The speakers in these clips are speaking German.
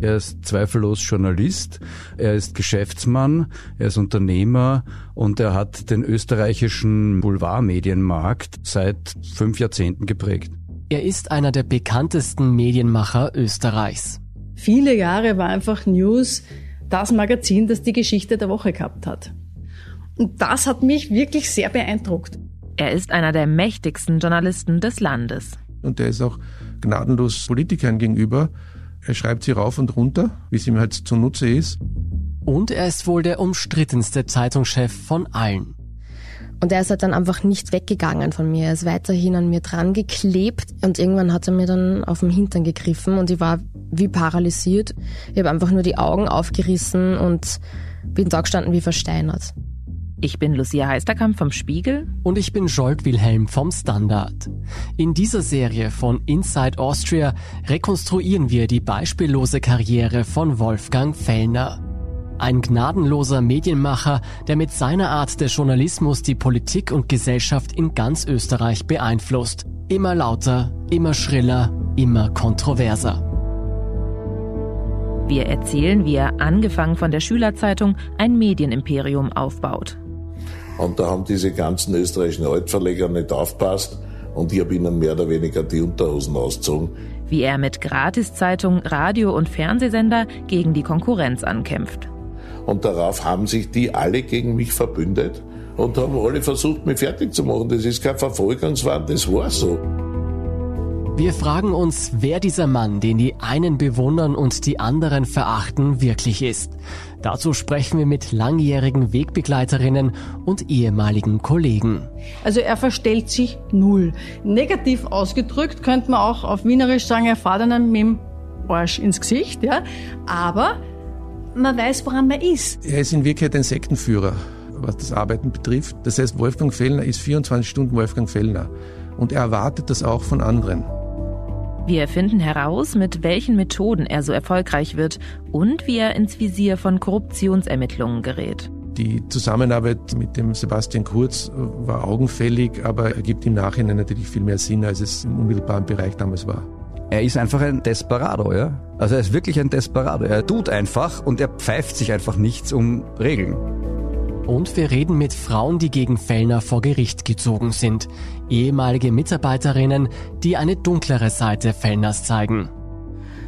Er ist zweifellos Journalist, er ist Geschäftsmann, er ist Unternehmer und er hat den österreichischen Boulevardmedienmarkt seit fünf Jahrzehnten geprägt. Er ist einer der bekanntesten Medienmacher Österreichs. Viele Jahre war einfach News das Magazin, das die Geschichte der Woche gehabt hat. Und das hat mich wirklich sehr beeindruckt. Er ist einer der mächtigsten Journalisten des Landes. Und er ist auch gnadenlos Politikern gegenüber. Er schreibt sie rauf und runter, wie es ihm halt zunutze ist. Und er ist wohl der umstrittenste Zeitungschef von allen. Und er ist halt dann einfach nicht weggegangen von mir. Er ist weiterhin an mir dran geklebt und irgendwann hat er mir dann auf den Hintern gegriffen und ich war wie paralysiert. Ich habe einfach nur die Augen aufgerissen und bin da gestanden wie versteinert. Ich bin Lucia Heisterkamp vom Spiegel. Und ich bin Jolt Wilhelm vom Standard. In dieser Serie von Inside Austria rekonstruieren wir die beispiellose Karriere von Wolfgang Fellner. Ein gnadenloser Medienmacher, der mit seiner Art des Journalismus die Politik und Gesellschaft in ganz Österreich beeinflusst. Immer lauter, immer schriller, immer kontroverser. Wir erzählen, wie er angefangen von der Schülerzeitung ein Medienimperium aufbaut. Und da haben diese ganzen österreichischen Altverleger nicht aufpasst und ich habe ihnen mehr oder weniger die Unterhosen ausgezogen. Wie er mit Gratiszeitung, Radio- und Fernsehsender gegen die Konkurrenz ankämpft. Und darauf haben sich die alle gegen mich verbündet und haben alle versucht, mich fertig zu machen. Das ist kein Verfolgungswahn, das war so. Wir fragen uns, wer dieser Mann, den die einen bewundern und die anderen verachten, wirklich ist. Dazu sprechen wir mit langjährigen Wegbegleiterinnen und ehemaligen Kollegen. Also er verstellt sich null. Negativ ausgedrückt könnte man auch auf Wienerisch sagen, er fährt einem mit dem Arsch ins Gesicht, ja. Aber man weiß, woran man ist. Er ist in Wirklichkeit ein Sektenführer, was das Arbeiten betrifft. Das heißt, Wolfgang Fellner ist 24 Stunden Wolfgang Fellner. Und er erwartet das auch von anderen. Wir finden heraus, mit welchen Methoden er so erfolgreich wird und wie er ins Visier von Korruptionsermittlungen gerät. Die Zusammenarbeit mit dem Sebastian Kurz war augenfällig, aber ergibt im Nachhinein natürlich viel mehr Sinn, als es im unmittelbaren Bereich damals war. Er ist einfach ein Desperado, ja. Also er ist wirklich ein Desperado. Er tut einfach und er pfeift sich einfach nichts um Regeln. Und wir reden mit Frauen, die gegen Fellner vor Gericht gezogen sind. Ehemalige Mitarbeiterinnen, die eine dunklere Seite Fellners zeigen.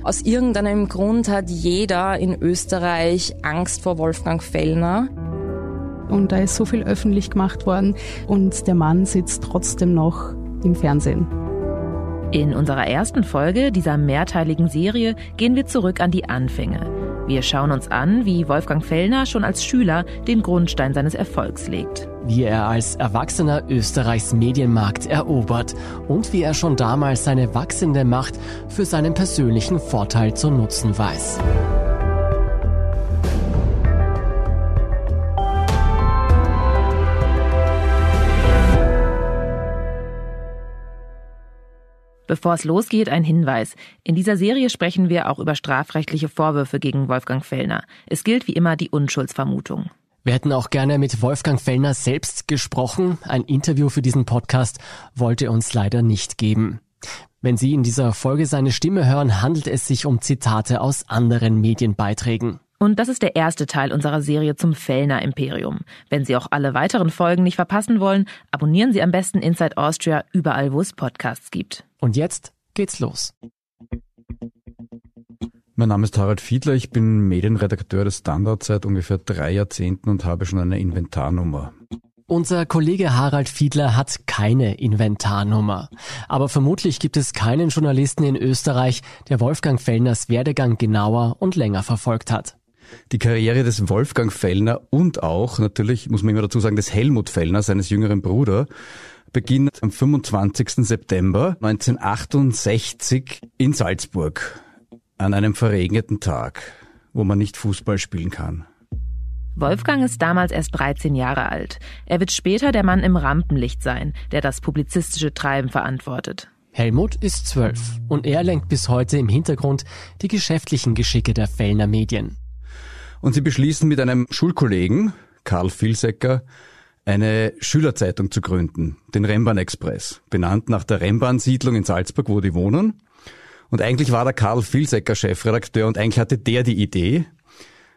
Aus irgendeinem Grund hat jeder in Österreich Angst vor Wolfgang Fellner. Und da ist so viel öffentlich gemacht worden und der Mann sitzt trotzdem noch im Fernsehen. In unserer ersten Folge dieser mehrteiligen Serie gehen wir zurück an die Anfänge. Wir schauen uns an, wie Wolfgang Fellner schon als Schüler den Grundstein seines Erfolgs legt. Wie er als Erwachsener Österreichs Medienmarkt erobert und wie er schon damals seine wachsende Macht für seinen persönlichen Vorteil zu nutzen weiß. Bevor es losgeht, ein Hinweis. In dieser Serie sprechen wir auch über strafrechtliche Vorwürfe gegen Wolfgang Fellner. Es gilt wie immer die Unschuldsvermutung. Wir hätten auch gerne mit Wolfgang Fellner selbst gesprochen. Ein Interview für diesen Podcast wollte uns leider nicht geben. Wenn Sie in dieser Folge seine Stimme hören, handelt es sich um Zitate aus anderen Medienbeiträgen. Und das ist der erste Teil unserer Serie zum Fellner Imperium. Wenn Sie auch alle weiteren Folgen nicht verpassen wollen, abonnieren Sie am besten Inside Austria überall, wo es Podcasts gibt. Und jetzt geht's los. Mein Name ist Harald Fiedler, ich bin Medienredakteur des Standard seit ungefähr drei Jahrzehnten und habe schon eine Inventarnummer. Unser Kollege Harald Fiedler hat keine Inventarnummer. Aber vermutlich gibt es keinen Journalisten in Österreich, der Wolfgang Fellners Werdegang genauer und länger verfolgt hat. Die Karriere des Wolfgang Fellner und auch natürlich, muss man immer dazu sagen, des Helmut Fellner, seines jüngeren Bruders, beginnt am 25. September 1968 in Salzburg an einem verregneten Tag, wo man nicht Fußball spielen kann. Wolfgang ist damals erst 13 Jahre alt. Er wird später der Mann im Rampenlicht sein, der das publizistische Treiben verantwortet. Helmut ist zwölf und er lenkt bis heute im Hintergrund die geschäftlichen Geschicke der Fellner Medien. Und sie beschließen mit einem Schulkollegen, Karl Vilsecker, eine Schülerzeitung zu gründen, den Rennbahn Express, benannt nach der Rennbahnsiedlung in Salzburg, wo die wohnen. Und eigentlich war der Karl Vilsecker Chefredakteur und eigentlich hatte der die Idee,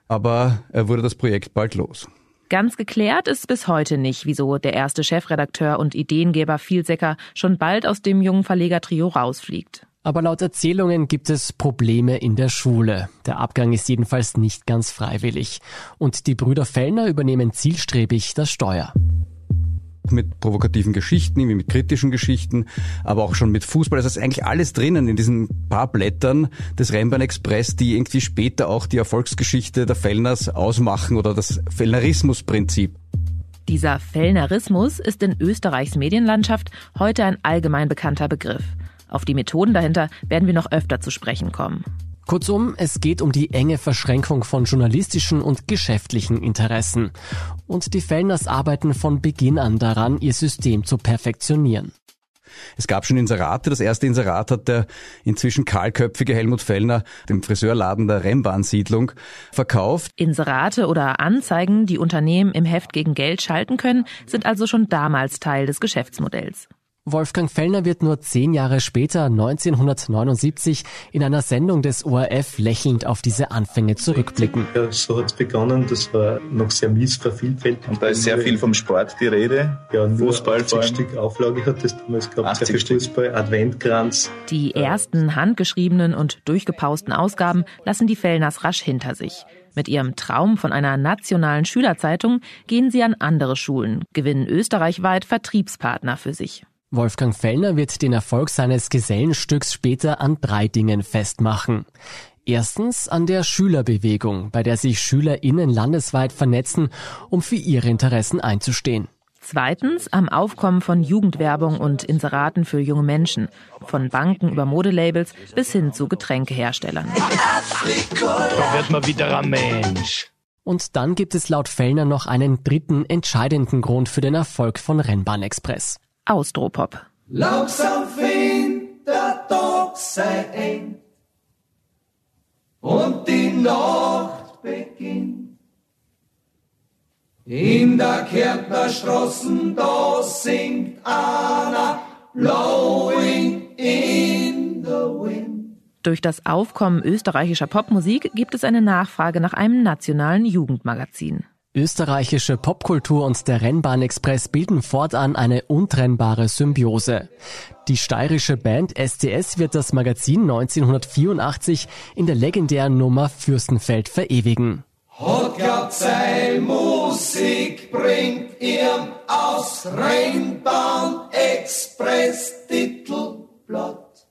aber er wurde das Projekt bald los. Ganz geklärt ist bis heute nicht, wieso der erste Chefredakteur und Ideengeber Vielsecker schon bald aus dem jungen Verlegertrio rausfliegt. Aber laut Erzählungen gibt es Probleme in der Schule. Der Abgang ist jedenfalls nicht ganz freiwillig. Und die Brüder Fellner übernehmen zielstrebig das Steuer mit provokativen Geschichten, wie mit kritischen Geschichten, aber auch schon mit Fußball. Das ist eigentlich alles drinnen in diesen paar Blättern des Rennbahn Express, die irgendwie später auch die Erfolgsgeschichte der Fellners ausmachen oder das Fellnerismus-Prinzip. Dieser Fellnerismus ist in Österreichs Medienlandschaft heute ein allgemein bekannter Begriff. Auf die Methoden dahinter werden wir noch öfter zu sprechen kommen. Kurzum, es geht um die enge Verschränkung von journalistischen und geschäftlichen Interessen. Und die Fellners arbeiten von Beginn an daran, ihr System zu perfektionieren. Es gab schon Inserate. Das erste Inserat hat der inzwischen kahlköpfige Helmut Fellner dem Friseurladen der Rennbahnsiedlung verkauft. Inserate oder Anzeigen, die Unternehmen im Heft gegen Geld schalten können, sind also schon damals Teil des Geschäftsmodells. Wolfgang Fellner wird nur zehn Jahre später, 1979, in einer Sendung des ORF lächelnd auf diese Anfänge zurückblicken. Ja, so hat es begonnen, das war noch sehr mies vervielfältigt. Und da ist sehr viel vom Sport die Rede. Ja, nur Fußball 80 Stück Auflage hat es damals gehabt, sehr viel Fußball, Adventkranz. Die ersten handgeschriebenen und durchgepausten Ausgaben lassen die Fellners rasch hinter sich. Mit ihrem Traum von einer nationalen Schülerzeitung gehen sie an andere Schulen, gewinnen österreichweit Vertriebspartner für sich. Wolfgang Fellner wird den Erfolg seines Gesellenstücks später an drei Dingen festmachen. Erstens an der Schülerbewegung, bei der sich SchülerInnen landesweit vernetzen, um für ihre Interessen einzustehen. Zweitens am Aufkommen von Jugendwerbung und Inseraten für junge Menschen, von Banken über Modelabels bis hin zu Getränkeherstellern. Da wird man wieder ein Mensch. Und dann gibt es laut Fellner noch einen dritten entscheidenden Grund für den Erfolg von Rennbahn Express. Austropop. Langsam fängt der Tag eng und die Nacht beginnt. In der Kärntner Straßen, da singt einer Blowing in the Wind. Durch das Aufkommen österreichischer Popmusik gibt es eine Nachfrage nach einem nationalen Jugendmagazin. Österreichische Popkultur und der Rennbahnexpress bilden fortan eine untrennbare Symbiose. Die steirische Band STS wird das Magazin 1984 in der legendären Nummer Fürstenfeld verewigen. Hat glaubt, Musik bringt ihr aus Rennbahn Express Titelblatt.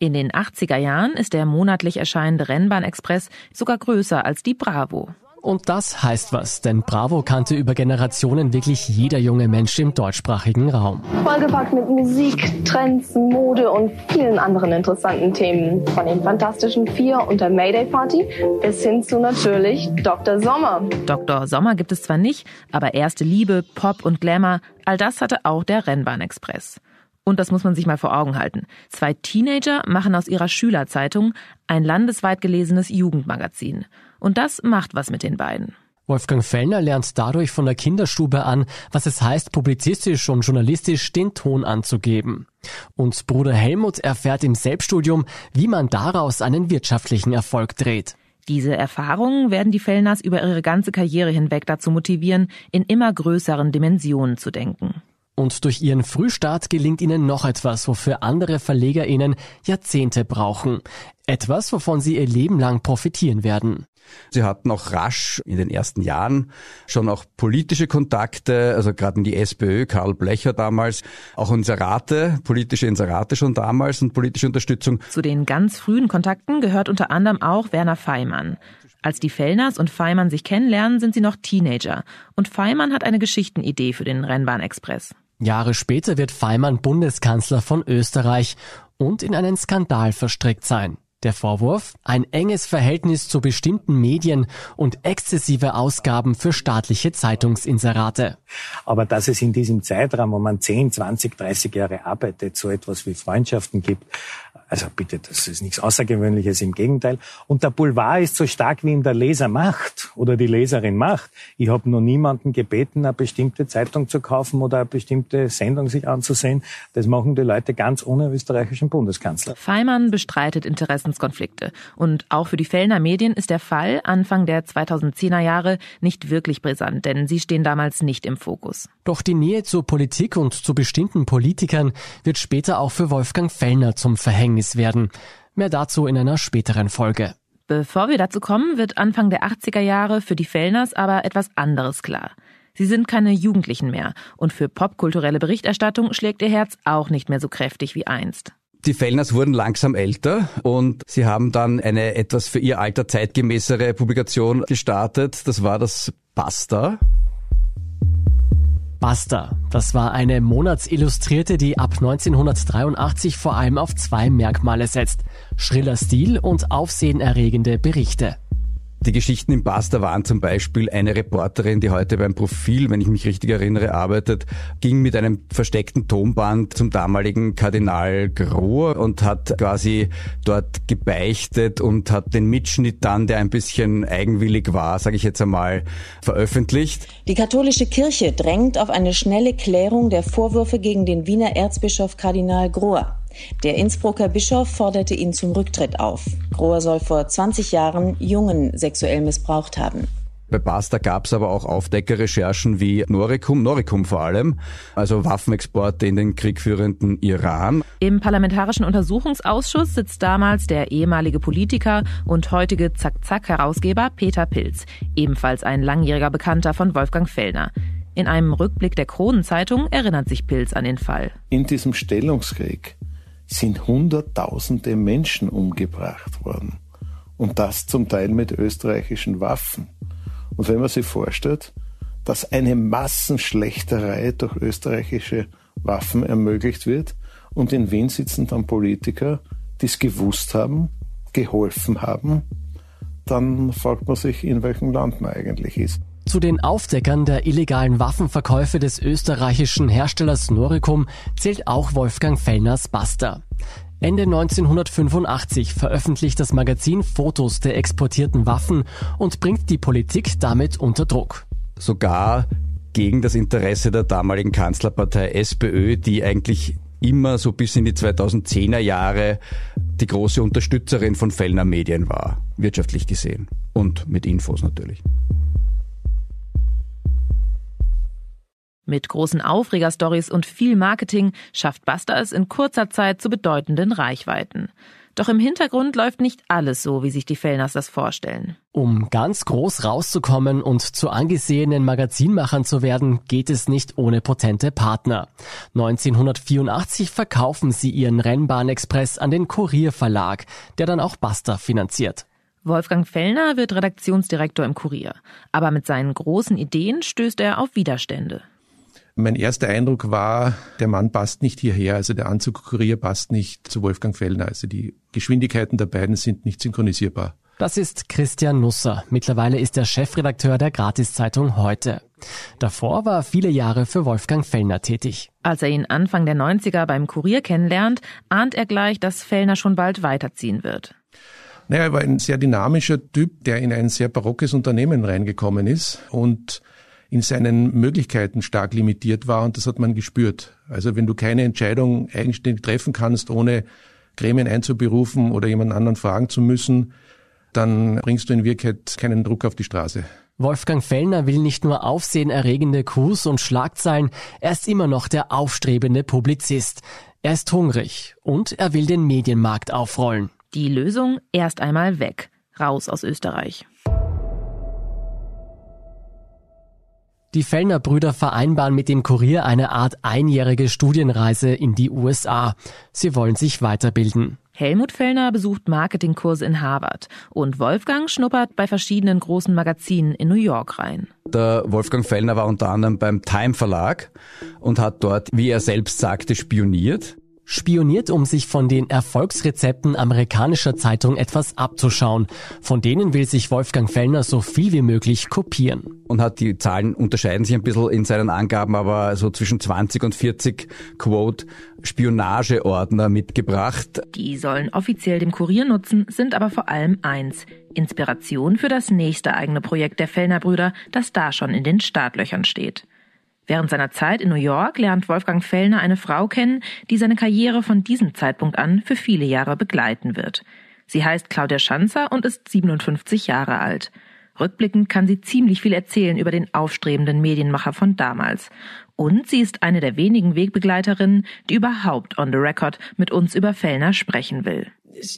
In den 80er Jahren ist der monatlich erscheinende Rennbahn-Express sogar größer als die Bravo. Und das heißt was, denn Bravo kannte über Generationen wirklich jeder junge Mensch im deutschsprachigen Raum. Vollgepackt mit Musik, Trends, Mode und vielen anderen interessanten Themen. Von den Fantastischen Vier und der Mayday Party bis hin zu natürlich Dr. Sommer. Dr. Sommer gibt es zwar nicht, aber erste Liebe, Pop und Glamour, all das hatte auch der Rennbahn-Express. Und das muss man sich mal vor Augen halten. Zwei Teenager machen aus ihrer Schülerzeitung ein landesweit gelesenes Jugendmagazin. Und das macht was mit den beiden. Wolfgang Fellner lernt dadurch von der Kinderstube an, was es heißt, publizistisch und journalistisch den Ton anzugeben. Und Bruder Helmut erfährt im Selbststudium, wie man daraus einen wirtschaftlichen Erfolg dreht. Diese Erfahrungen werden die Fellners über ihre ganze Karriere hinweg dazu motivieren, in immer größeren Dimensionen zu denken. Und durch ihren Frühstart gelingt ihnen noch etwas, wofür andere VerlegerInnen Jahrzehnte brauchen. Etwas, wovon sie ihr Leben lang profitieren werden. Sie hatten auch rasch in den ersten Jahren schon auch politische Kontakte, also gerade in die SPÖ, Karl Blecher damals, auch Inserate, politische Inserate schon damals und politische Unterstützung. Zu den ganz frühen Kontakten gehört unter anderem auch Werner Feimann. Als die Fellners und Feimann sich kennenlernen, sind sie noch Teenager. Und Feimann hat eine Geschichtenidee für den Rennbahnexpress. Jahre später wird Feimann Bundeskanzler von Österreich und in einen Skandal verstrickt sein. Der Vorwurf? Ein enges Verhältnis zu bestimmten Medien und exzessive Ausgaben für staatliche Zeitungsinserate. Aber dass es in diesem Zeitraum, wo man 10, 20, 30 Jahre arbeitet, so etwas wie Freundschaften gibt, also bitte, das ist nichts Außergewöhnliches, im Gegenteil. Und der Boulevard ist so stark, wie ihn der Leser macht oder die Leserin macht. Ich habe noch niemanden gebeten, eine bestimmte Zeitung zu kaufen oder eine bestimmte Sendung sich anzusehen. Das machen die Leute ganz ohne österreichischen Bundeskanzler. Feimann bestreitet Interessenskonflikte. Und auch für die Fellner Medien ist der Fall Anfang der 2010er Jahre nicht wirklich brisant, denn sie stehen damals nicht im Fokus. Doch die Nähe zur Politik und zu bestimmten Politikern wird später auch für Wolfgang Fellner zum Verhängnis werden. Mehr dazu in einer späteren Folge. Bevor wir dazu kommen, wird Anfang der 80er Jahre für die Fellners aber etwas anderes klar. Sie sind keine Jugendlichen mehr und für popkulturelle Berichterstattung schlägt ihr Herz auch nicht mehr so kräftig wie einst. Die Fellners wurden langsam älter und sie haben dann eine etwas für ihr Alter zeitgemäßere Publikation gestartet. Das war das Basta. Basta. Das war eine Monatsillustrierte, die ab 1983 vor allem auf zwei Merkmale setzt. Schriller Stil und aufsehenerregende Berichte. Die Geschichten im Basta waren zum Beispiel eine Reporterin, die heute beim Profil, wenn ich mich richtig erinnere, arbeitet, ging mit einem versteckten Tonband zum damaligen Kardinal Grohr und hat quasi dort gebeichtet und hat den Mitschnitt dann, der ein bisschen eigenwillig war, sage ich jetzt einmal, veröffentlicht. Die katholische Kirche drängt auf eine schnelle Klärung der Vorwürfe gegen den Wiener Erzbischof Kardinal Grohr. Der Innsbrucker Bischof forderte ihn zum Rücktritt auf. Grohr soll vor 20 Jahren Jungen sexuell missbraucht haben. Bei Basta gab es aber auch Aufdeckerrecherchen wie Noricum, Noricum vor allem, also Waffenexporte in den kriegführenden Iran. Im Parlamentarischen Untersuchungsausschuss sitzt damals der ehemalige Politiker und heutige Zack-Zack-Herausgeber Peter Pilz, ebenfalls ein langjähriger Bekannter von Wolfgang Fellner. In einem Rückblick der Kronenzeitung erinnert sich Pilz an den Fall. In diesem Stellungskrieg sind Hunderttausende Menschen umgebracht worden. Und das zum Teil mit österreichischen Waffen. Und wenn man sich vorstellt, dass eine Massenschlechterei durch österreichische Waffen ermöglicht wird und in Wien sitzen dann Politiker, die es gewusst haben, geholfen haben, dann fragt man sich, in welchem Land man eigentlich ist. Zu den Aufdeckern der illegalen Waffenverkäufe des österreichischen Herstellers Noricum zählt auch Wolfgang Fellners Buster. Ende 1985 veröffentlicht das Magazin Fotos der exportierten Waffen und bringt die Politik damit unter Druck. Sogar gegen das Interesse der damaligen Kanzlerpartei SPÖ, die eigentlich immer so bis in die 2010er Jahre die große Unterstützerin von Fellner Medien war, wirtschaftlich gesehen und mit Infos natürlich. Mit großen Aufregerstories und viel Marketing schafft Buster es in kurzer Zeit zu bedeutenden Reichweiten. Doch im Hintergrund läuft nicht alles so, wie sich die Fellners das vorstellen. Um ganz groß rauszukommen und zu angesehenen Magazinmachern zu werden, geht es nicht ohne potente Partner. 1984 verkaufen sie ihren Rennbahnexpress an den Kurier Verlag, der dann auch Buster finanziert. Wolfgang Fellner wird Redaktionsdirektor im Kurier. Aber mit seinen großen Ideen stößt er auf Widerstände. Mein erster Eindruck war, der Mann passt nicht hierher, also der Anzugkurier passt nicht zu Wolfgang Fellner. Also die Geschwindigkeiten der beiden sind nicht synchronisierbar. Das ist Christian Nusser. Mittlerweile ist er Chefredakteur der Gratiszeitung Heute. Davor war er viele Jahre für Wolfgang Fellner tätig. Als er ihn Anfang der 90er beim Kurier kennenlernt, ahnt er gleich, dass Fellner schon bald weiterziehen wird. Naja, er war ein sehr dynamischer Typ, der in ein sehr barockes Unternehmen reingekommen ist und in seinen Möglichkeiten stark limitiert war und das hat man gespürt. Also wenn du keine Entscheidung eigenständig treffen kannst, ohne Gremien einzuberufen oder jemand anderen fragen zu müssen, dann bringst du in Wirklichkeit keinen Druck auf die Straße. Wolfgang Fellner will nicht nur aufsehenerregende Coups und Schlagzeilen, er ist immer noch der aufstrebende Publizist. Er ist hungrig und er will den Medienmarkt aufrollen. Die Lösung erst einmal weg, raus aus Österreich. Die Fellner Brüder vereinbaren mit dem Kurier eine Art einjährige Studienreise in die USA. Sie wollen sich weiterbilden. Helmut Fellner besucht Marketingkurse in Harvard und Wolfgang schnuppert bei verschiedenen großen Magazinen in New York rein. Der Wolfgang Fellner war unter anderem beim Time Verlag und hat dort, wie er selbst sagte, spioniert. Spioniert, um sich von den Erfolgsrezepten amerikanischer Zeitungen etwas abzuschauen. Von denen will sich Wolfgang Fellner so viel wie möglich kopieren. Und hat die Zahlen unterscheiden sich ein bisschen in seinen Angaben, aber so zwischen 20 und 40 Quote Spionageordner mitgebracht. Die sollen offiziell dem Kurier nutzen, sind aber vor allem eins. Inspiration für das nächste eigene Projekt der Fellner Brüder, das da schon in den Startlöchern steht. Während seiner Zeit in New York lernt Wolfgang Fellner eine Frau kennen, die seine Karriere von diesem Zeitpunkt an für viele Jahre begleiten wird. Sie heißt Claudia Schanzer und ist 57 Jahre alt. Rückblickend kann sie ziemlich viel erzählen über den aufstrebenden Medienmacher von damals. Und sie ist eine der wenigen Wegbegleiterinnen, die überhaupt on the record mit uns über Fellner sprechen will.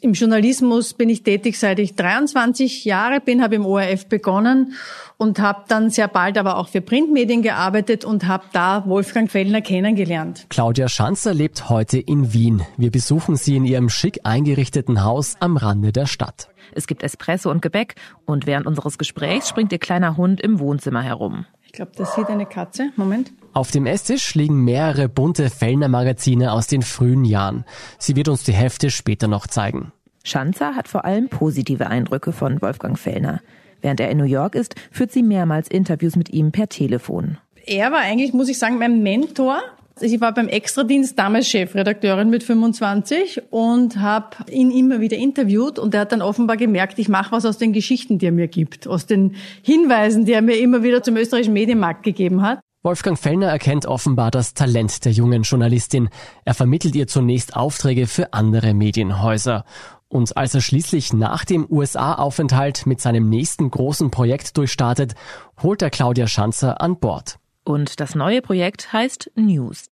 Im Journalismus bin ich tätig, seit ich 23 Jahre bin, habe im ORF begonnen und habe dann sehr bald aber auch für Printmedien gearbeitet und habe da Wolfgang Fellner kennengelernt. Claudia Schanzer lebt heute in Wien. Wir besuchen sie in ihrem schick eingerichteten Haus am Rande der Stadt. Es gibt Espresso und Gebäck und während unseres Gesprächs springt ihr kleiner Hund im Wohnzimmer herum. Ich glaube, das sieht eine Katze. Moment. Auf dem Esstisch liegen mehrere bunte Fellner-Magazine aus den frühen Jahren. Sie wird uns die Hefte später noch zeigen. Schanzer hat vor allem positive Eindrücke von Wolfgang Fellner. Während er in New York ist, führt sie mehrmals Interviews mit ihm per Telefon. Er war eigentlich, muss ich sagen, mein Mentor. Ich war beim Extradienst damals Chefredakteurin mit 25 und habe ihn immer wieder interviewt und er hat dann offenbar gemerkt, ich mache was aus den Geschichten, die er mir gibt, aus den Hinweisen, die er mir immer wieder zum österreichischen Medienmarkt gegeben hat. Wolfgang Fellner erkennt offenbar das Talent der jungen Journalistin. Er vermittelt ihr zunächst Aufträge für andere Medienhäuser. Und als er schließlich nach dem USA-Aufenthalt mit seinem nächsten großen Projekt durchstartet, holt er Claudia Schanzer an Bord. Und das neue Projekt heißt News.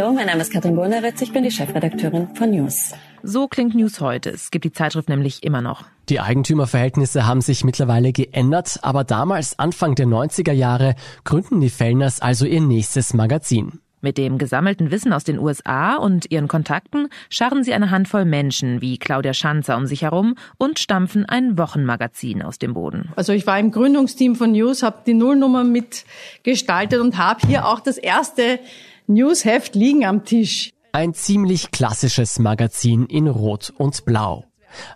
Hallo, mein Name ist Katrin Bohneritz, ich bin die Chefredakteurin von News. So klingt News heute. Es gibt die Zeitschrift nämlich immer noch. Die Eigentümerverhältnisse haben sich mittlerweile geändert, aber damals, Anfang der 90er Jahre, gründen die Fellners also ihr nächstes Magazin. Mit dem gesammelten Wissen aus den USA und ihren Kontakten scharren sie eine Handvoll Menschen wie Claudia Schanzer um sich herum und stampfen ein Wochenmagazin aus dem Boden. Also ich war im Gründungsteam von News, habe die Nullnummer mitgestaltet und habe hier auch das erste Newsheft liegen am Tisch. Ein ziemlich klassisches Magazin in Rot und Blau.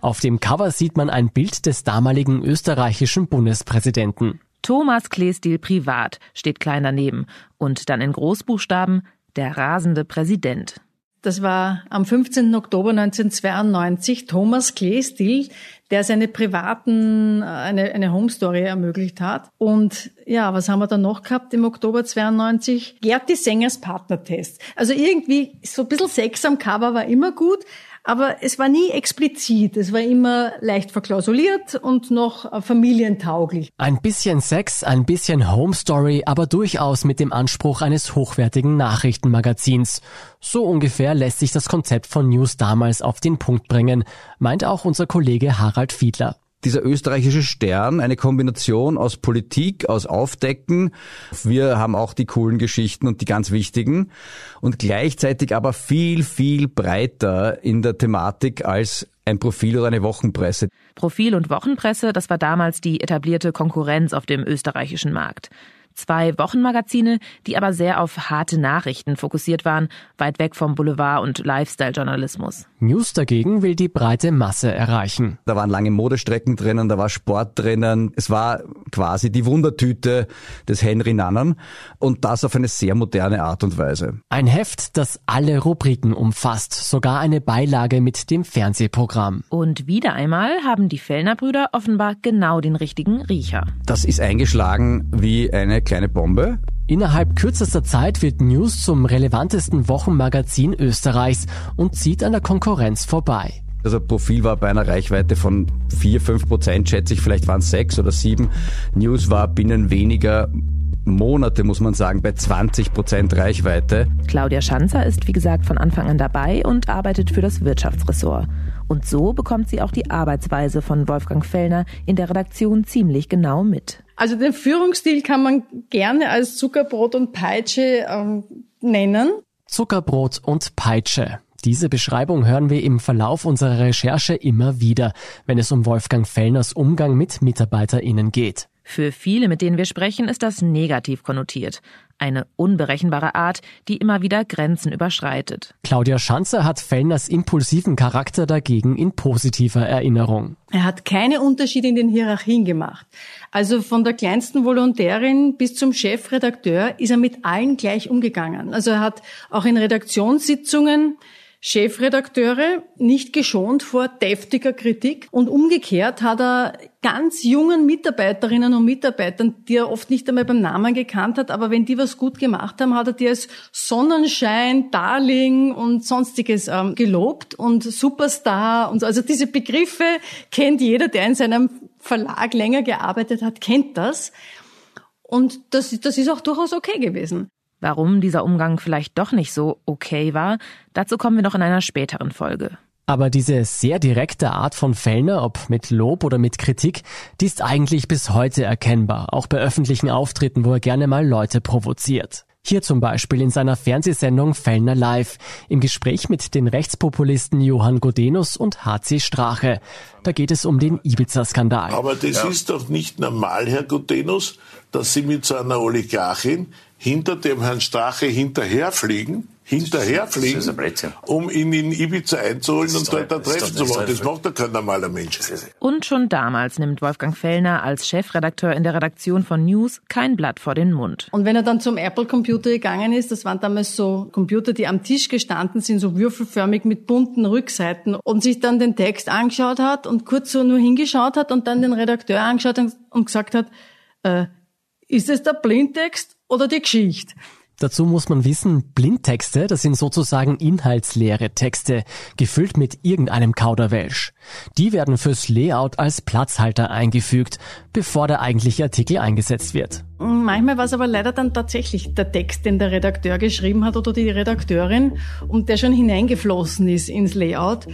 Auf dem Cover sieht man ein Bild des damaligen österreichischen Bundespräsidenten. Thomas Kleestil privat steht klein daneben und dann in Großbuchstaben der rasende Präsident. Das war am 15. Oktober 1992 Thomas Kleestil, der seine privaten, äh, eine, eine Home ermöglicht hat. Und ja, was haben wir dann noch gehabt im Oktober 92? Gerti Sängers Partnertest. Also irgendwie so ein bisschen Sex am Cover war immer gut, aber es war nie explizit. Es war immer leicht verklausuliert und noch familientauglich. Ein bisschen Sex, ein bisschen Home Story, aber durchaus mit dem Anspruch eines hochwertigen Nachrichtenmagazins. So ungefähr lässt sich das Konzept von News damals auf den Punkt bringen, meint auch unser Kollege Harald Fiedler dieser österreichische Stern, eine Kombination aus Politik, aus Aufdecken. Wir haben auch die coolen Geschichten und die ganz wichtigen und gleichzeitig aber viel, viel breiter in der Thematik als ein Profil oder eine Wochenpresse. Profil und Wochenpresse, das war damals die etablierte Konkurrenz auf dem österreichischen Markt. Zwei Wochenmagazine, die aber sehr auf harte Nachrichten fokussiert waren, weit weg vom Boulevard- und Lifestyle-Journalismus. News dagegen will die breite Masse erreichen. Da waren lange Modestrecken drinnen, da war Sport drinnen. Es war quasi die Wundertüte des Henry Nannen und das auf eine sehr moderne Art und Weise. Ein Heft, das alle Rubriken umfasst, sogar eine Beilage mit dem Fernsehprogramm. Und wieder einmal haben die Fellner Brüder offenbar genau den richtigen Riecher. Das ist eingeschlagen wie eine kleine Bombe. Innerhalb kürzester Zeit wird News zum relevantesten Wochenmagazin Österreichs und zieht an der Konkurrenz vorbei. Also Profil war bei einer Reichweite von 4, 5 Prozent, schätze ich, vielleicht waren es 6 oder 7. News war binnen weniger Monate, muss man sagen, bei 20 Prozent Reichweite. Claudia Schanzer ist, wie gesagt, von Anfang an dabei und arbeitet für das Wirtschaftsressort. Und so bekommt sie auch die Arbeitsweise von Wolfgang Fellner in der Redaktion ziemlich genau mit. Also den Führungsstil kann man gerne als Zuckerbrot und Peitsche ähm, nennen. Zuckerbrot und Peitsche. Diese Beschreibung hören wir im Verlauf unserer Recherche immer wieder, wenn es um Wolfgang Fellners Umgang mit MitarbeiterInnen geht. Für viele, mit denen wir sprechen, ist das negativ konnotiert. Eine unberechenbare Art, die immer wieder Grenzen überschreitet. Claudia Schanzer hat Fellners impulsiven Charakter dagegen in positiver Erinnerung. Er hat keine Unterschiede in den Hierarchien gemacht. Also von der kleinsten Volontärin bis zum Chefredakteur ist er mit allen gleich umgegangen. Also er hat auch in Redaktionssitzungen Chefredakteure nicht geschont vor deftiger Kritik und umgekehrt hat er ganz jungen Mitarbeiterinnen und Mitarbeitern, die er oft nicht einmal beim Namen gekannt hat, aber wenn die was gut gemacht haben, hat er die als Sonnenschein, Darling und sonstiges ähm, gelobt und Superstar und so. Also diese Begriffe kennt jeder, der in seinem Verlag länger gearbeitet hat, kennt das. Und das, das ist auch durchaus okay gewesen. Warum dieser Umgang vielleicht doch nicht so okay war, dazu kommen wir noch in einer späteren Folge. Aber diese sehr direkte Art von Fellner, ob mit Lob oder mit Kritik, die ist eigentlich bis heute erkennbar, auch bei öffentlichen Auftritten, wo er gerne mal Leute provoziert. Hier zum Beispiel in seiner Fernsehsendung Fellner Live im Gespräch mit den Rechtspopulisten Johann Godenus und HC Strache. Da geht es um den Ibiza-Skandal. Aber das ja. ist doch nicht normal, Herr Godenus, dass Sie mit so einer Oligarchin hinter dem Herrn Strache hinterherfliegen, hinterherfliegen, um ihn in Ibiza einzuholen und dort ein Treffen zu machen. Das macht doch kein normaler Mensch. Und schon damals nimmt Wolfgang Fellner als Chefredakteur in der Redaktion von News kein Blatt vor den Mund. Und wenn er dann zum Apple-Computer gegangen ist, das waren damals so Computer, die am Tisch gestanden sind, so würfelförmig mit bunten Rückseiten und sich dann den Text angeschaut hat und kurz so nur hingeschaut hat und dann den Redakteur angeschaut und gesagt hat, äh, ist es der Blindtext oder die Geschichte? Dazu muss man wissen, Blindtexte, das sind sozusagen inhaltsleere Texte, gefüllt mit irgendeinem Kauderwelsch. Die werden fürs Layout als Platzhalter eingefügt, bevor der eigentliche Artikel eingesetzt wird. Manchmal war es aber leider dann tatsächlich der Text, den der Redakteur geschrieben hat oder die Redakteurin und der schon hineingeflossen ist ins Layout.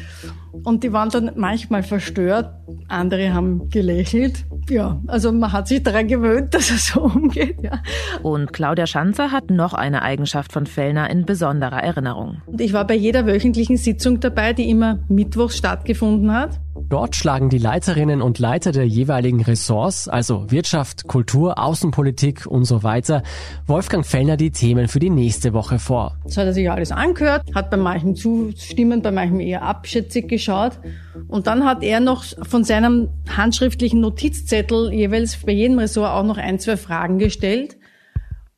Und die waren dann manchmal verstört, andere haben gelächelt. Ja, also man hat sich daran gewöhnt, dass es so umgeht. Ja. Und Claudia Schanzer hat noch eine Eigenschaft von Fellner in besonderer Erinnerung. Und ich war bei jeder wöchentlichen Sitzung dabei, die immer mittwochs stattgefunden hat. Dort schlagen die Leiterinnen und Leiter der jeweiligen Ressorts, also Wirtschaft, Kultur, Außenpolitik und so weiter, Wolfgang Fellner die Themen für die nächste Woche vor. Das hat er sich alles angehört, hat bei manchen zustimmen, bei manchen eher abschätzig geschaut. Und dann hat er noch von seinem handschriftlichen Notizzettel jeweils bei jedem Ressort auch noch ein, zwei Fragen gestellt.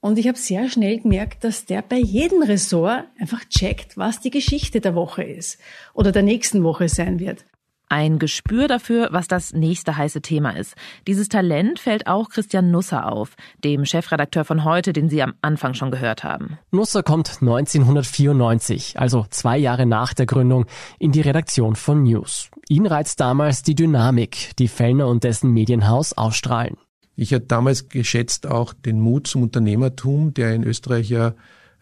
Und ich habe sehr schnell gemerkt, dass der bei jedem Ressort einfach checkt, was die Geschichte der Woche ist oder der nächsten Woche sein wird ein Gespür dafür, was das nächste heiße Thema ist. Dieses Talent fällt auch Christian Nusser auf, dem Chefredakteur von heute, den Sie am Anfang schon gehört haben. Nusser kommt 1994, also zwei Jahre nach der Gründung, in die Redaktion von News. Ihn reizt damals die Dynamik, die Fellner und dessen Medienhaus ausstrahlen. Ich hatte damals geschätzt auch den Mut zum Unternehmertum, der in Österreich ja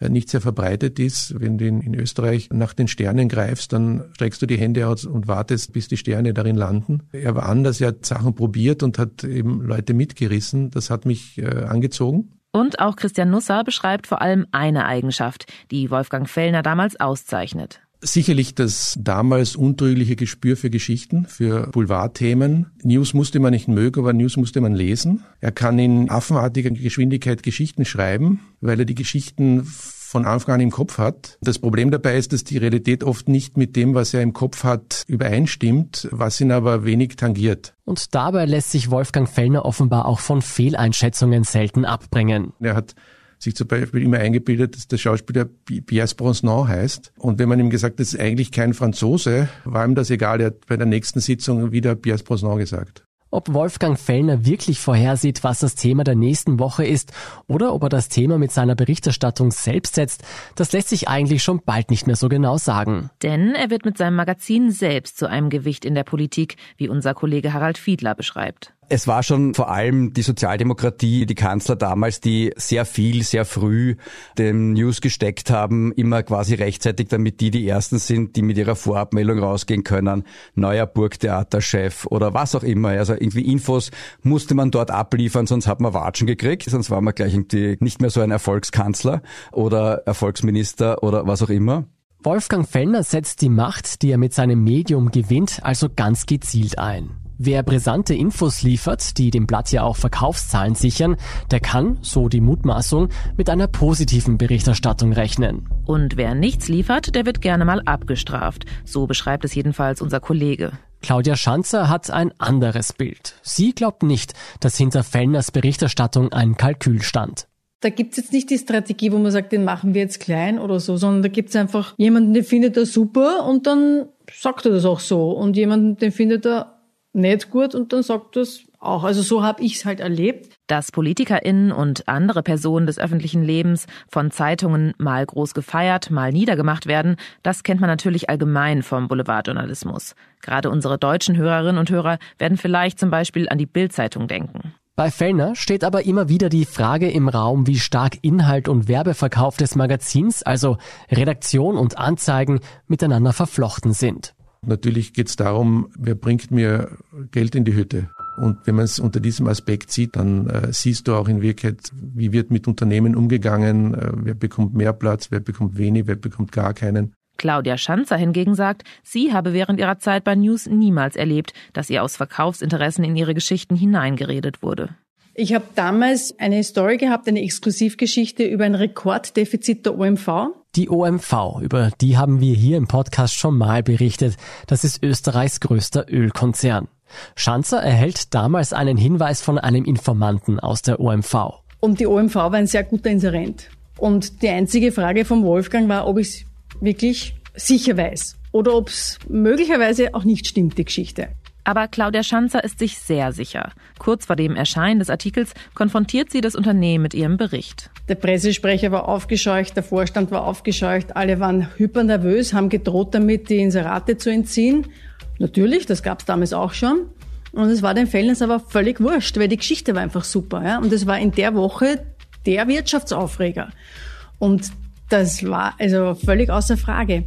nicht sehr verbreitet ist. Wenn du in, Österreich nach den Sternen greifst, dann streckst du die Hände aus und wartest, bis die Sterne darin landen. Er war anders, er hat Sachen probiert und hat eben Leute mitgerissen. Das hat mich äh, angezogen. Und auch Christian Nusser beschreibt vor allem eine Eigenschaft, die Wolfgang Fellner damals auszeichnet. Sicherlich das damals untrügliche Gespür für Geschichten, für Boulevardthemen. News musste man nicht mögen, aber News musste man lesen. Er kann in affenartiger Geschwindigkeit Geschichten schreiben, weil er die Geschichten von Anfang an im Kopf hat. Das Problem dabei ist, dass die Realität oft nicht mit dem, was er im Kopf hat, übereinstimmt, was ihn aber wenig tangiert. Und dabei lässt sich Wolfgang Fellner offenbar auch von Fehleinschätzungen selten abbringen. Er hat sich zum Beispiel immer eingebildet, dass der Schauspieler Pierre Brosnan heißt. Und wenn man ihm gesagt hat, das ist eigentlich kein Franzose, war ihm das egal. Er hat bei der nächsten Sitzung wieder Pierre Brosnan gesagt. Ob Wolfgang Fellner wirklich vorhersieht, was das Thema der nächsten Woche ist, oder ob er das Thema mit seiner Berichterstattung selbst setzt, das lässt sich eigentlich schon bald nicht mehr so genau sagen. Denn er wird mit seinem Magazin selbst zu einem Gewicht in der Politik, wie unser Kollege Harald Fiedler beschreibt. Es war schon vor allem die Sozialdemokratie, die Kanzler damals, die sehr viel, sehr früh den News gesteckt haben, immer quasi rechtzeitig, damit die die Ersten sind, die mit ihrer Vorabmeldung rausgehen können. Neuer Burgtheaterchef oder was auch immer. Also irgendwie Infos musste man dort abliefern, sonst hat man Watschen gekriegt, sonst war man gleich irgendwie nicht mehr so ein Erfolgskanzler oder Erfolgsminister oder was auch immer. Wolfgang Fellner setzt die Macht, die er mit seinem Medium gewinnt, also ganz gezielt ein. Wer brisante Infos liefert, die dem Blatt ja auch Verkaufszahlen sichern, der kann, so die Mutmaßung, mit einer positiven Berichterstattung rechnen. Und wer nichts liefert, der wird gerne mal abgestraft. So beschreibt es jedenfalls unser Kollege. Claudia Schanzer hat ein anderes Bild. Sie glaubt nicht, dass hinter Fellners Berichterstattung ein Kalkül stand. Da gibt's jetzt nicht die Strategie, wo man sagt, den machen wir jetzt klein oder so, sondern da gibt's einfach jemanden, den findet er super und dann sagt er das auch so. Und jemanden, den findet er nicht gut und dann sagt das auch. Also so habe ich es halt erlebt. Dass PolitikerInnen und andere Personen des öffentlichen Lebens von Zeitungen mal groß gefeiert, mal niedergemacht werden, das kennt man natürlich allgemein vom Boulevardjournalismus. Gerade unsere deutschen Hörerinnen und Hörer werden vielleicht zum Beispiel an die Bildzeitung denken. Bei Fellner steht aber immer wieder die Frage im Raum, wie stark Inhalt und Werbeverkauf des Magazins, also Redaktion und Anzeigen, miteinander verflochten sind. Natürlich geht es darum, wer bringt mir Geld in die Hütte. Und wenn man es unter diesem Aspekt sieht, dann äh, siehst du auch in Wirklichkeit, wie wird mit Unternehmen umgegangen, äh, wer bekommt mehr Platz, wer bekommt wenig, wer bekommt gar keinen. Claudia Schanzer hingegen sagt, sie habe während ihrer Zeit bei News niemals erlebt, dass ihr aus Verkaufsinteressen in ihre Geschichten hineingeredet wurde. Ich habe damals eine Story gehabt, eine Exklusivgeschichte über ein Rekorddefizit der OMV. Die OMV, über die haben wir hier im Podcast schon mal berichtet. Das ist Österreichs größter Ölkonzern. Schanzer erhält damals einen Hinweis von einem Informanten aus der OMV. Und die OMV war ein sehr guter Inserent. Und die einzige Frage vom Wolfgang war, ob ich es wirklich sicher weiß oder ob es möglicherweise auch nicht stimmt, die Geschichte. Aber Claudia Schanzer ist sich sehr sicher. Kurz vor dem Erscheinen des Artikels konfrontiert sie das Unternehmen mit ihrem Bericht. Der Pressesprecher war aufgescheucht, der Vorstand war aufgescheucht, alle waren hypernervös, haben gedroht damit, die Inserate zu entziehen. Natürlich, das gab es damals auch schon. Und es war den Fellners aber völlig wurscht, weil die Geschichte war einfach super. Ja? Und es war in der Woche der Wirtschaftsaufreger. Und das war also völlig außer Frage.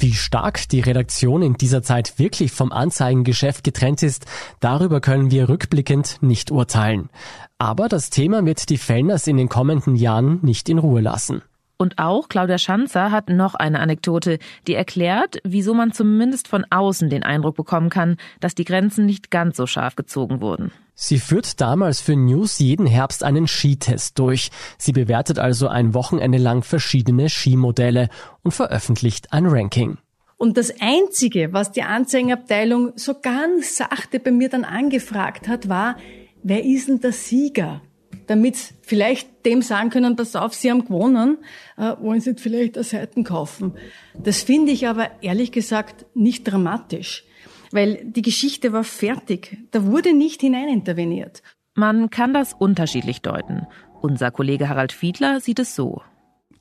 Wie stark die Redaktion in dieser Zeit wirklich vom Anzeigengeschäft getrennt ist, darüber können wir rückblickend nicht urteilen. Aber das Thema wird die Fellners in den kommenden Jahren nicht in Ruhe lassen. Und auch Claudia Schanzer hat noch eine Anekdote, die erklärt, wieso man zumindest von außen den Eindruck bekommen kann, dass die Grenzen nicht ganz so scharf gezogen wurden. Sie führt damals für News jeden Herbst einen Skitest durch. Sie bewertet also ein Wochenende lang verschiedene Skimodelle und veröffentlicht ein Ranking. Und das Einzige, was die Anzeigenabteilung so ganz sachte bei mir dann angefragt hat, war, wer ist denn der Sieger? Damit vielleicht dem sagen können, pass auf, Sie haben gewonnen, äh, wollen Sie vielleicht eine Seiten kaufen. Das finde ich aber ehrlich gesagt nicht dramatisch weil die Geschichte war fertig. Da wurde nicht hineininterveniert. Man kann das unterschiedlich deuten. Unser Kollege Harald Fiedler sieht es so.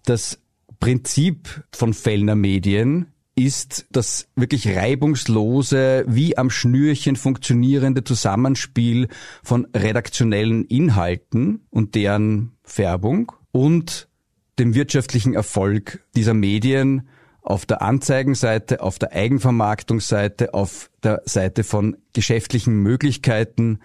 Das Prinzip von Fellner Medien ist das wirklich reibungslose, wie am Schnürchen funktionierende Zusammenspiel von redaktionellen Inhalten und deren Färbung und dem wirtschaftlichen Erfolg dieser Medien auf der Anzeigenseite, auf der Eigenvermarktungsseite, auf der Seite von geschäftlichen Möglichkeiten.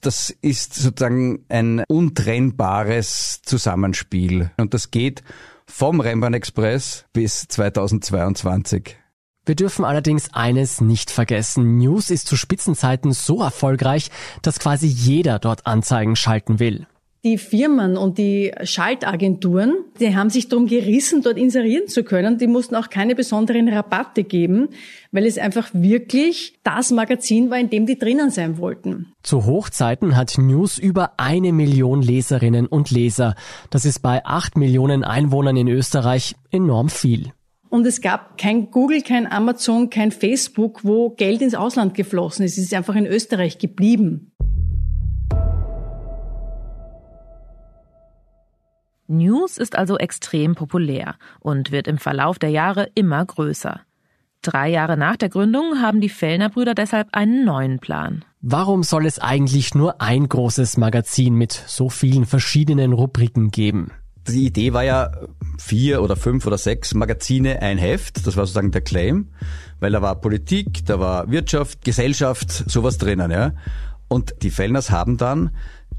Das ist sozusagen ein untrennbares Zusammenspiel. Und das geht vom Rembrandt Express bis 2022. Wir dürfen allerdings eines nicht vergessen. News ist zu Spitzenzeiten so erfolgreich, dass quasi jeder dort Anzeigen schalten will. Die Firmen und die Schaltagenturen, die haben sich darum gerissen, dort inserieren zu können. Die mussten auch keine besonderen Rabatte geben, weil es einfach wirklich das Magazin war, in dem die drinnen sein wollten. Zu Hochzeiten hat News über eine Million Leserinnen und Leser. Das ist bei acht Millionen Einwohnern in Österreich enorm viel. Und es gab kein Google, kein Amazon, kein Facebook, wo Geld ins Ausland geflossen ist. Es ist einfach in Österreich geblieben. News ist also extrem populär und wird im Verlauf der Jahre immer größer. Drei Jahre nach der Gründung haben die Fellner Brüder deshalb einen neuen Plan. Warum soll es eigentlich nur ein großes Magazin mit so vielen verschiedenen Rubriken geben? Die Idee war ja vier oder fünf oder sechs Magazine, ein Heft. Das war sozusagen der Claim, weil da war Politik, da war Wirtschaft, Gesellschaft, sowas drinnen, ja. Und die Fellners haben dann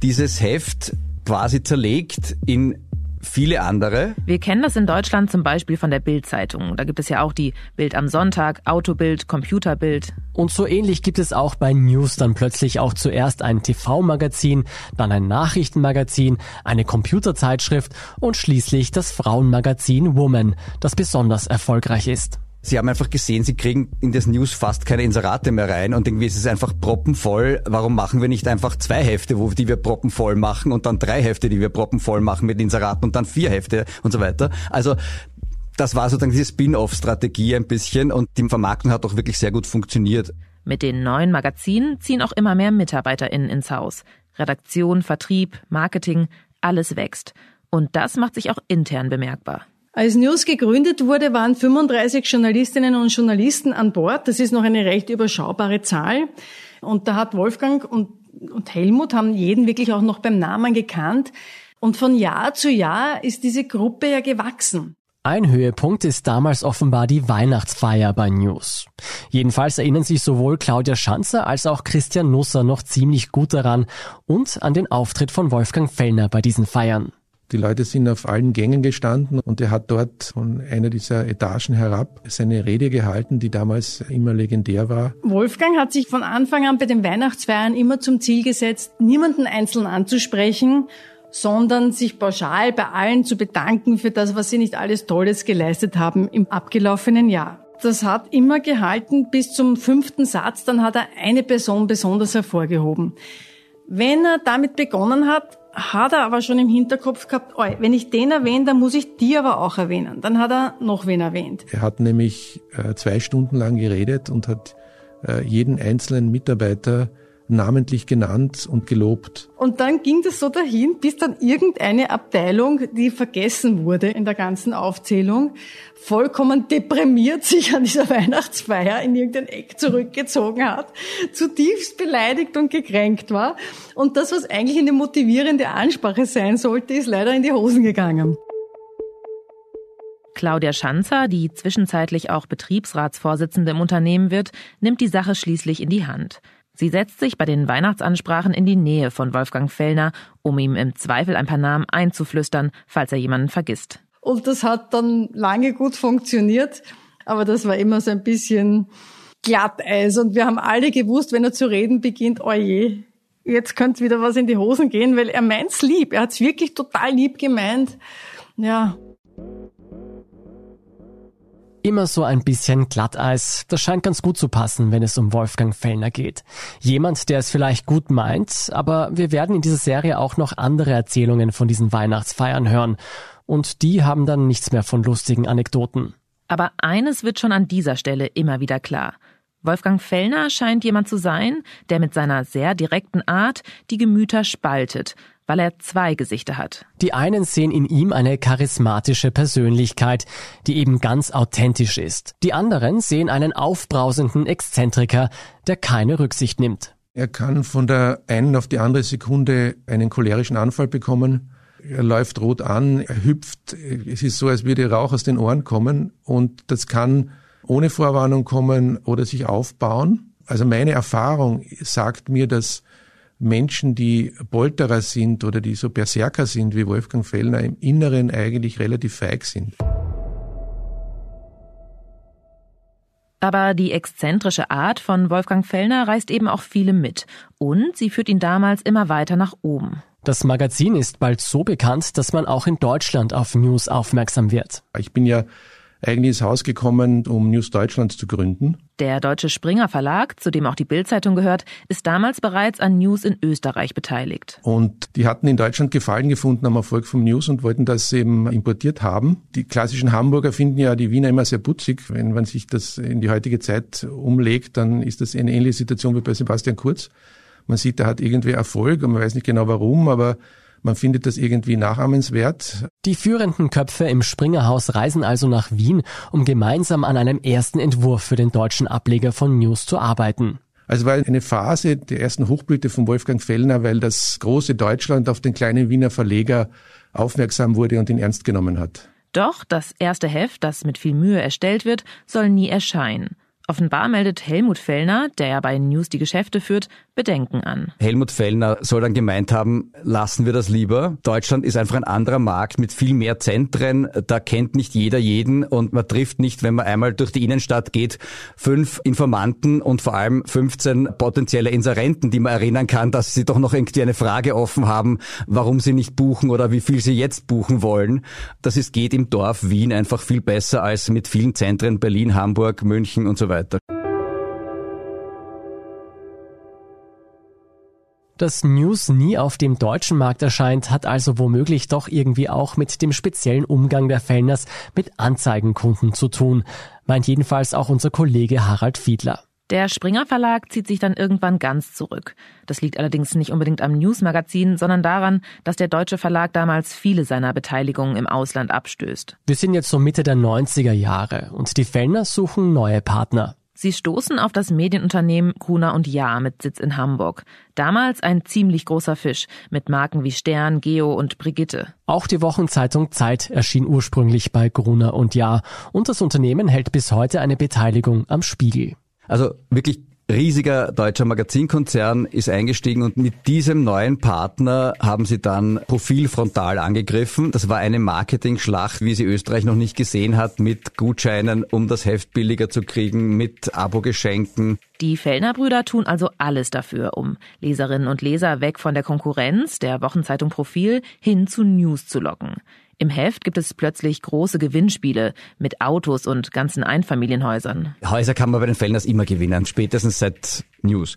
dieses Heft quasi zerlegt in viele andere. Wir kennen das in Deutschland zum Beispiel von der Bild-Zeitung. Da gibt es ja auch die Bild am Sonntag, Autobild, Computerbild. Und so ähnlich gibt es auch bei News dann plötzlich auch zuerst ein TV-Magazin, dann ein Nachrichtenmagazin, eine Computerzeitschrift und schließlich das Frauenmagazin Woman, das besonders erfolgreich ist. Sie haben einfach gesehen, Sie kriegen in das News fast keine Inserate mehr rein und irgendwie ist es einfach proppenvoll. Warum machen wir nicht einfach zwei Hefte, wo, die wir proppenvoll machen und dann drei Hefte, die wir proppenvoll machen mit Inseraten und dann vier Hefte und so weiter. Also das war sozusagen diese Spin-off-Strategie ein bisschen und die Vermarktung hat auch wirklich sehr gut funktioniert. Mit den neuen Magazinen ziehen auch immer mehr MitarbeiterInnen ins Haus. Redaktion, Vertrieb, Marketing, alles wächst. Und das macht sich auch intern bemerkbar. Als News gegründet wurde, waren 35 Journalistinnen und Journalisten an Bord. Das ist noch eine recht überschaubare Zahl. Und da hat Wolfgang und, und Helmut haben jeden wirklich auch noch beim Namen gekannt. Und von Jahr zu Jahr ist diese Gruppe ja gewachsen. Ein Höhepunkt ist damals offenbar die Weihnachtsfeier bei News. Jedenfalls erinnern sich sowohl Claudia Schanzer als auch Christian Nusser noch ziemlich gut daran und an den Auftritt von Wolfgang Fellner bei diesen Feiern. Die Leute sind auf allen Gängen gestanden und er hat dort von einer dieser Etagen herab seine Rede gehalten, die damals immer legendär war. Wolfgang hat sich von Anfang an bei den Weihnachtsfeiern immer zum Ziel gesetzt, niemanden einzeln anzusprechen, sondern sich pauschal bei allen zu bedanken für das, was sie nicht alles Tolles geleistet haben im abgelaufenen Jahr. Das hat immer gehalten bis zum fünften Satz, dann hat er eine Person besonders hervorgehoben. Wenn er damit begonnen hat, hat er aber schon im Hinterkopf gehabt, oh, wenn ich den erwähne, dann muss ich die aber auch erwähnen. Dann hat er noch wen erwähnt. Er hat nämlich äh, zwei Stunden lang geredet und hat äh, jeden einzelnen Mitarbeiter namentlich genannt und gelobt. Und dann ging das so dahin, bis dann irgendeine Abteilung, die vergessen wurde in der ganzen Aufzählung, vollkommen deprimiert sich an dieser Weihnachtsfeier in irgendein Eck zurückgezogen hat, zutiefst beleidigt und gekränkt war. Und das, was eigentlich eine motivierende Ansprache sein sollte, ist leider in die Hosen gegangen. Claudia Schanzer, die zwischenzeitlich auch Betriebsratsvorsitzende im Unternehmen wird, nimmt die Sache schließlich in die Hand. Sie setzt sich bei den Weihnachtsansprachen in die Nähe von Wolfgang Fellner, um ihm im Zweifel ein paar Namen einzuflüstern, falls er jemanden vergisst. Und das hat dann lange gut funktioniert, aber das war immer so ein bisschen Glatteis. Und wir haben alle gewusst, wenn er zu reden beginnt, oh je, jetzt könnte wieder was in die Hosen gehen, weil er meint's lieb. Er hat's wirklich total lieb gemeint. Ja, Immer so ein bisschen Glatteis. Das scheint ganz gut zu passen, wenn es um Wolfgang Fellner geht. Jemand, der es vielleicht gut meint, aber wir werden in dieser Serie auch noch andere Erzählungen von diesen Weihnachtsfeiern hören. Und die haben dann nichts mehr von lustigen Anekdoten. Aber eines wird schon an dieser Stelle immer wieder klar. Wolfgang Fellner scheint jemand zu sein, der mit seiner sehr direkten Art die Gemüter spaltet, weil er zwei Gesichter hat. Die einen sehen in ihm eine charismatische Persönlichkeit, die eben ganz authentisch ist. Die anderen sehen einen aufbrausenden Exzentriker, der keine Rücksicht nimmt. Er kann von der einen auf die andere Sekunde einen cholerischen Anfall bekommen. Er läuft rot an, er hüpft. Es ist so, als würde Rauch aus den Ohren kommen. Und das kann ohne Vorwarnung kommen oder sich aufbauen. Also meine Erfahrung sagt mir, dass Menschen, die Polterer sind oder die so Berserker sind wie Wolfgang Fellner, im Inneren eigentlich relativ feig sind. Aber die exzentrische Art von Wolfgang Fellner reißt eben auch viele mit. Und sie führt ihn damals immer weiter nach oben. Das Magazin ist bald so bekannt, dass man auch in Deutschland auf News aufmerksam wird. Ich bin ja eigentlich ins Haus gekommen, um News Deutschland zu gründen. Der Deutsche Springer Verlag, zu dem auch die Bildzeitung gehört, ist damals bereits an News in Österreich beteiligt. Und die hatten in Deutschland Gefallen gefunden am Erfolg vom News und wollten das eben importiert haben. Die klassischen Hamburger finden ja die Wiener immer sehr putzig. Wenn man sich das in die heutige Zeit umlegt, dann ist das eine ähnliche Situation wie bei Sebastian Kurz. Man sieht, er hat irgendwie Erfolg und man weiß nicht genau warum, aber man findet das irgendwie nachahmenswert. Die führenden Köpfe im Springerhaus reisen also nach Wien, um gemeinsam an einem ersten Entwurf für den deutschen Ableger von News zu arbeiten. Also war eine Phase der ersten Hochblüte von Wolfgang Fellner, weil das große Deutschland auf den kleinen Wiener Verleger aufmerksam wurde und ihn ernst genommen hat. Doch das erste Heft, das mit viel Mühe erstellt wird, soll nie erscheinen. Offenbar meldet Helmut Fellner, der ja bei News die Geschäfte führt, Bedenken an. Helmut Fellner soll dann gemeint haben, lassen wir das lieber. Deutschland ist einfach ein anderer Markt mit viel mehr Zentren. Da kennt nicht jeder jeden und man trifft nicht, wenn man einmal durch die Innenstadt geht, fünf Informanten und vor allem 15 potenzielle Inserenten, die man erinnern kann, dass sie doch noch irgendwie eine Frage offen haben, warum sie nicht buchen oder wie viel sie jetzt buchen wollen. Das ist, geht im Dorf Wien einfach viel besser als mit vielen Zentren Berlin, Hamburg, München und so weiter weiter. Dass News nie auf dem deutschen Markt erscheint, hat also womöglich doch irgendwie auch mit dem speziellen Umgang der Fellners mit Anzeigenkunden zu tun, meint jedenfalls auch unser Kollege Harald Fiedler. Der Springer Verlag zieht sich dann irgendwann ganz zurück. Das liegt allerdings nicht unbedingt am Newsmagazin, sondern daran, dass der deutsche Verlag damals viele seiner Beteiligungen im Ausland abstößt. Wir sind jetzt so Mitte der 90er Jahre und die Fellner suchen neue Partner. Sie stoßen auf das Medienunternehmen Gruner und Jahr mit Sitz in Hamburg. Damals ein ziemlich großer Fisch mit Marken wie Stern, Geo und Brigitte. Auch die Wochenzeitung Zeit erschien ursprünglich bei Gruner und Jahr und das Unternehmen hält bis heute eine Beteiligung am Spiegel. Also wirklich riesiger deutscher Magazinkonzern ist eingestiegen und mit diesem neuen Partner haben sie dann Profil frontal angegriffen. Das war eine Marketing-Schlacht, wie sie Österreich noch nicht gesehen hat, mit Gutscheinen, um das Heft billiger zu kriegen, mit Abogeschenken. Die Fellner Brüder tun also alles dafür, um Leserinnen und Leser weg von der Konkurrenz der Wochenzeitung Profil hin zu News zu locken. Im Heft gibt es plötzlich große Gewinnspiele mit Autos und ganzen Einfamilienhäusern. Häuser kann man bei den Fellners immer gewinnen, spätestens seit News.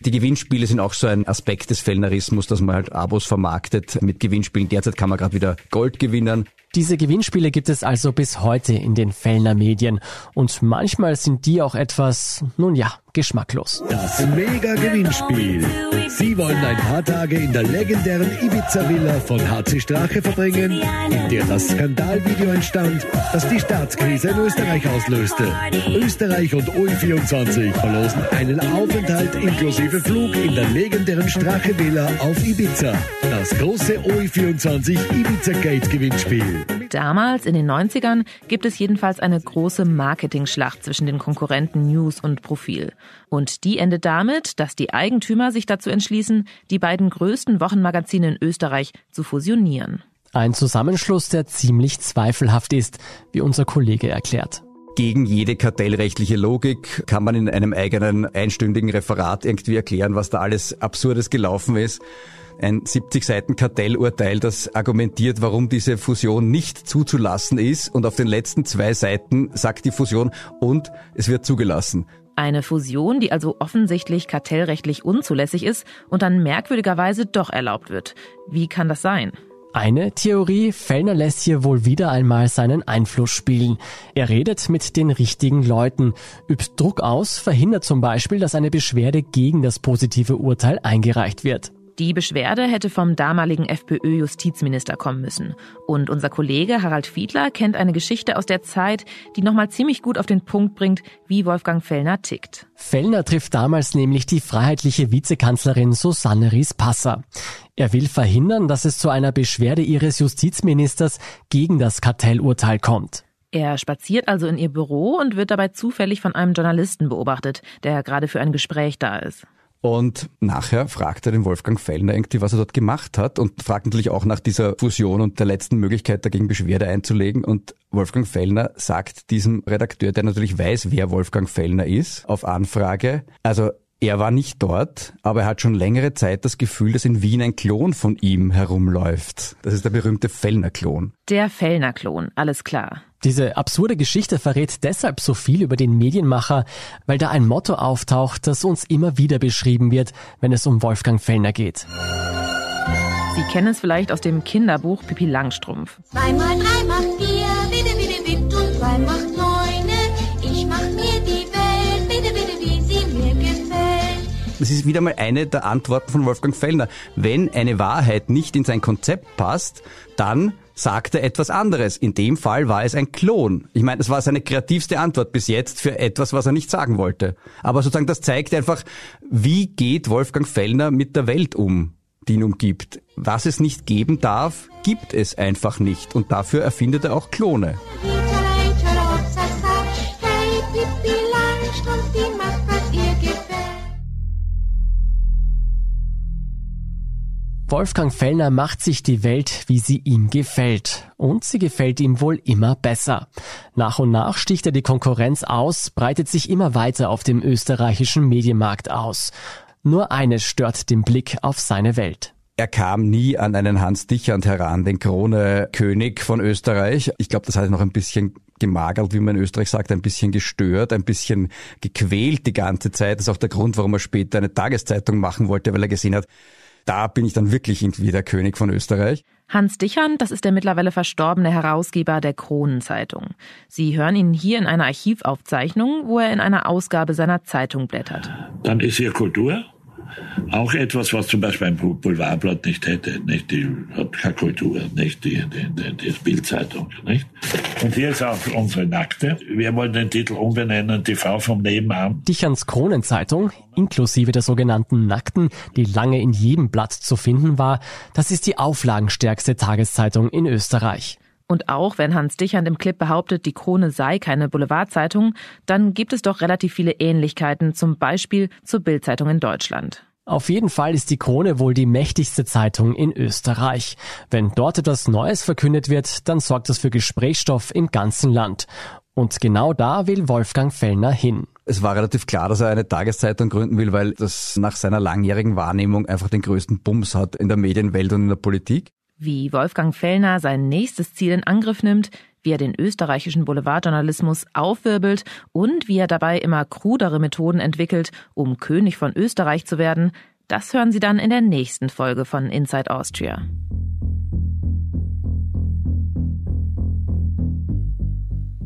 Die Gewinnspiele sind auch so ein Aspekt des Fellnerismus, dass man halt Abos vermarktet mit Gewinnspielen. Derzeit kann man gerade wieder Gold gewinnen. Diese Gewinnspiele gibt es also bis heute in den Fellner Medien und manchmal sind die auch etwas, nun ja, geschmacklos. Das Mega-Gewinnspiel. Sie wollen ein paar Tage in der legendären Ibiza-Villa von HC Strache verbringen, in der das Skandalvideo entstand, das die Staatskrise in Österreich auslöste. Österreich und OI24 verlosen einen Aufenthalt inklusive Flug in der legendären Strache Villa auf Ibiza. Das große OI24 Ibiza Gate Gewinnspiel. Damals, in den 90ern, gibt es jedenfalls eine große Marketing-Schlacht zwischen den Konkurrenten News und Profil. Und die endet damit, dass die Eigentümer sich dazu entschließen, die beiden größten Wochenmagazine in Österreich zu fusionieren. Ein Zusammenschluss, der ziemlich zweifelhaft ist, wie unser Kollege erklärt. Gegen jede kartellrechtliche Logik kann man in einem eigenen einstündigen Referat irgendwie erklären, was da alles Absurdes gelaufen ist ein 70 Seiten Kartellurteil, das argumentiert, warum diese Fusion nicht zuzulassen ist. Und auf den letzten zwei Seiten sagt die Fusion und es wird zugelassen. Eine Fusion, die also offensichtlich kartellrechtlich unzulässig ist und dann merkwürdigerweise doch erlaubt wird. Wie kann das sein? Eine Theorie, Fellner lässt hier wohl wieder einmal seinen Einfluss spielen. Er redet mit den richtigen Leuten, übt Druck aus, verhindert zum Beispiel, dass eine Beschwerde gegen das positive Urteil eingereicht wird. Die Beschwerde hätte vom damaligen FPÖ-Justizminister kommen müssen. Und unser Kollege Harald Fiedler kennt eine Geschichte aus der Zeit, die nochmal ziemlich gut auf den Punkt bringt, wie Wolfgang Fellner tickt. Fellner trifft damals nämlich die freiheitliche Vizekanzlerin Susanne Ries-Passer. Er will verhindern, dass es zu einer Beschwerde ihres Justizministers gegen das Kartellurteil kommt. Er spaziert also in ihr Büro und wird dabei zufällig von einem Journalisten beobachtet, der gerade für ein Gespräch da ist. Und nachher fragt er den Wolfgang Fellner irgendwie, was er dort gemacht hat und fragt natürlich auch nach dieser Fusion und der letzten Möglichkeit, dagegen Beschwerde einzulegen. Und Wolfgang Fellner sagt diesem Redakteur, der natürlich weiß, wer Wolfgang Fellner ist, auf Anfrage, also er war nicht dort, aber er hat schon längere Zeit das Gefühl, dass in Wien ein Klon von ihm herumläuft. Das ist der berühmte Fellner-Klon. Der Fellner-Klon, alles klar. Diese absurde Geschichte verrät deshalb so viel über den Medienmacher, weil da ein Motto auftaucht, das uns immer wieder beschrieben wird, wenn es um Wolfgang Fellner geht. Sie kennen es vielleicht aus dem Kinderbuch Pippi Langstrumpf. Zwei mal drei macht vier, bitte, bitte, bitte und zwei macht neune. Ich mach mir die Welt, bitte, bitte, wie sie mir gefällt. Das ist wieder mal eine der Antworten von Wolfgang Fellner. Wenn eine Wahrheit nicht in sein Konzept passt, dann sagt er etwas anderes. In dem Fall war es ein Klon. Ich meine, es war seine kreativste Antwort bis jetzt für etwas, was er nicht sagen wollte. Aber sozusagen das zeigt einfach, wie geht Wolfgang Fellner mit der Welt um, die ihn umgibt. Was es nicht geben darf, gibt es einfach nicht. Und dafür erfindet er auch Klone. Wolfgang Fellner macht sich die Welt, wie sie ihm gefällt. Und sie gefällt ihm wohl immer besser. Nach und nach sticht er die Konkurrenz aus, breitet sich immer weiter auf dem österreichischen Medienmarkt aus. Nur eines stört den Blick auf seine Welt. Er kam nie an einen Hans Dichand heran, den Krone-König von Österreich. Ich glaube, das hat noch ein bisschen gemagert, wie man in Österreich sagt, ein bisschen gestört, ein bisschen gequält die ganze Zeit. Das ist auch der Grund, warum er später eine Tageszeitung machen wollte, weil er gesehen hat, da bin ich dann wirklich irgendwie der König von Österreich. Hans Dichern, das ist der mittlerweile verstorbene Herausgeber der Kronenzeitung. Sie hören ihn hier in einer Archivaufzeichnung, wo er in einer Ausgabe seiner Zeitung blättert. Dann ist hier Kultur. Auch etwas, was zum Beispiel ein Boulevardblatt nicht hätte. Nicht? Die hat keine Kultur, nicht die, die, die, die Bildzeitung. Nicht? Und hier ist auch unsere Nackte. Wir wollen den Titel umbenennen, TV vom Nebenan. Dicherns Kronenzeitung, inklusive der sogenannten Nackten, die lange in jedem Blatt zu finden war, das ist die auflagenstärkste Tageszeitung in Österreich. Und auch wenn Hans Dichand im Clip behauptet, die Krone sei keine Boulevardzeitung, dann gibt es doch relativ viele Ähnlichkeiten, zum Beispiel zur Bildzeitung in Deutschland. Auf jeden Fall ist die Krone wohl die mächtigste Zeitung in Österreich. Wenn dort etwas Neues verkündet wird, dann sorgt das für Gesprächsstoff im ganzen Land. Und genau da will Wolfgang Fellner hin. Es war relativ klar, dass er eine Tageszeitung gründen will, weil das nach seiner langjährigen Wahrnehmung einfach den größten Bums hat in der Medienwelt und in der Politik wie Wolfgang Fellner sein nächstes Ziel in Angriff nimmt, wie er den österreichischen Boulevardjournalismus aufwirbelt und wie er dabei immer krudere Methoden entwickelt, um König von Österreich zu werden, das hören Sie dann in der nächsten Folge von Inside Austria.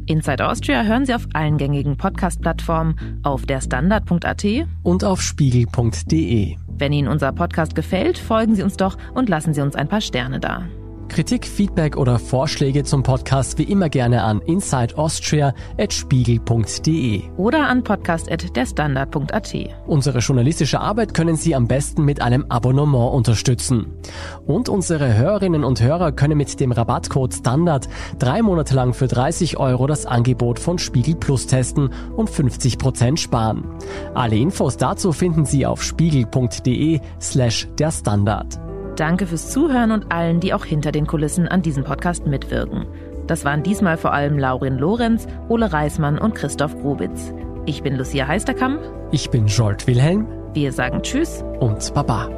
Inside Austria hören Sie auf allen gängigen Podcast-Plattformen, auf der Standard.at und auf spiegel.de. Wenn Ihnen unser Podcast gefällt, folgen Sie uns doch und lassen Sie uns ein paar Sterne da. Kritik, Feedback oder Vorschläge zum Podcast wie immer gerne an insideaustria.spiegel.de oder an podcast.derstandard.at. Unsere journalistische Arbeit können Sie am besten mit einem Abonnement unterstützen. Und unsere Hörerinnen und Hörer können mit dem Rabattcode STANDARD drei Monate lang für 30 Euro das Angebot von Spiegel Plus testen und 50 Prozent sparen. Alle Infos dazu finden Sie auf spiegel.de slash der Standard. Danke fürs Zuhören und allen, die auch hinter den Kulissen an diesem Podcast mitwirken. Das waren diesmal vor allem Laurin Lorenz, Ole Reismann und Christoph Grobitz. Ich bin Lucia Heisterkamp. Ich bin Jolt Wilhelm. Wir sagen Tschüss und Baba.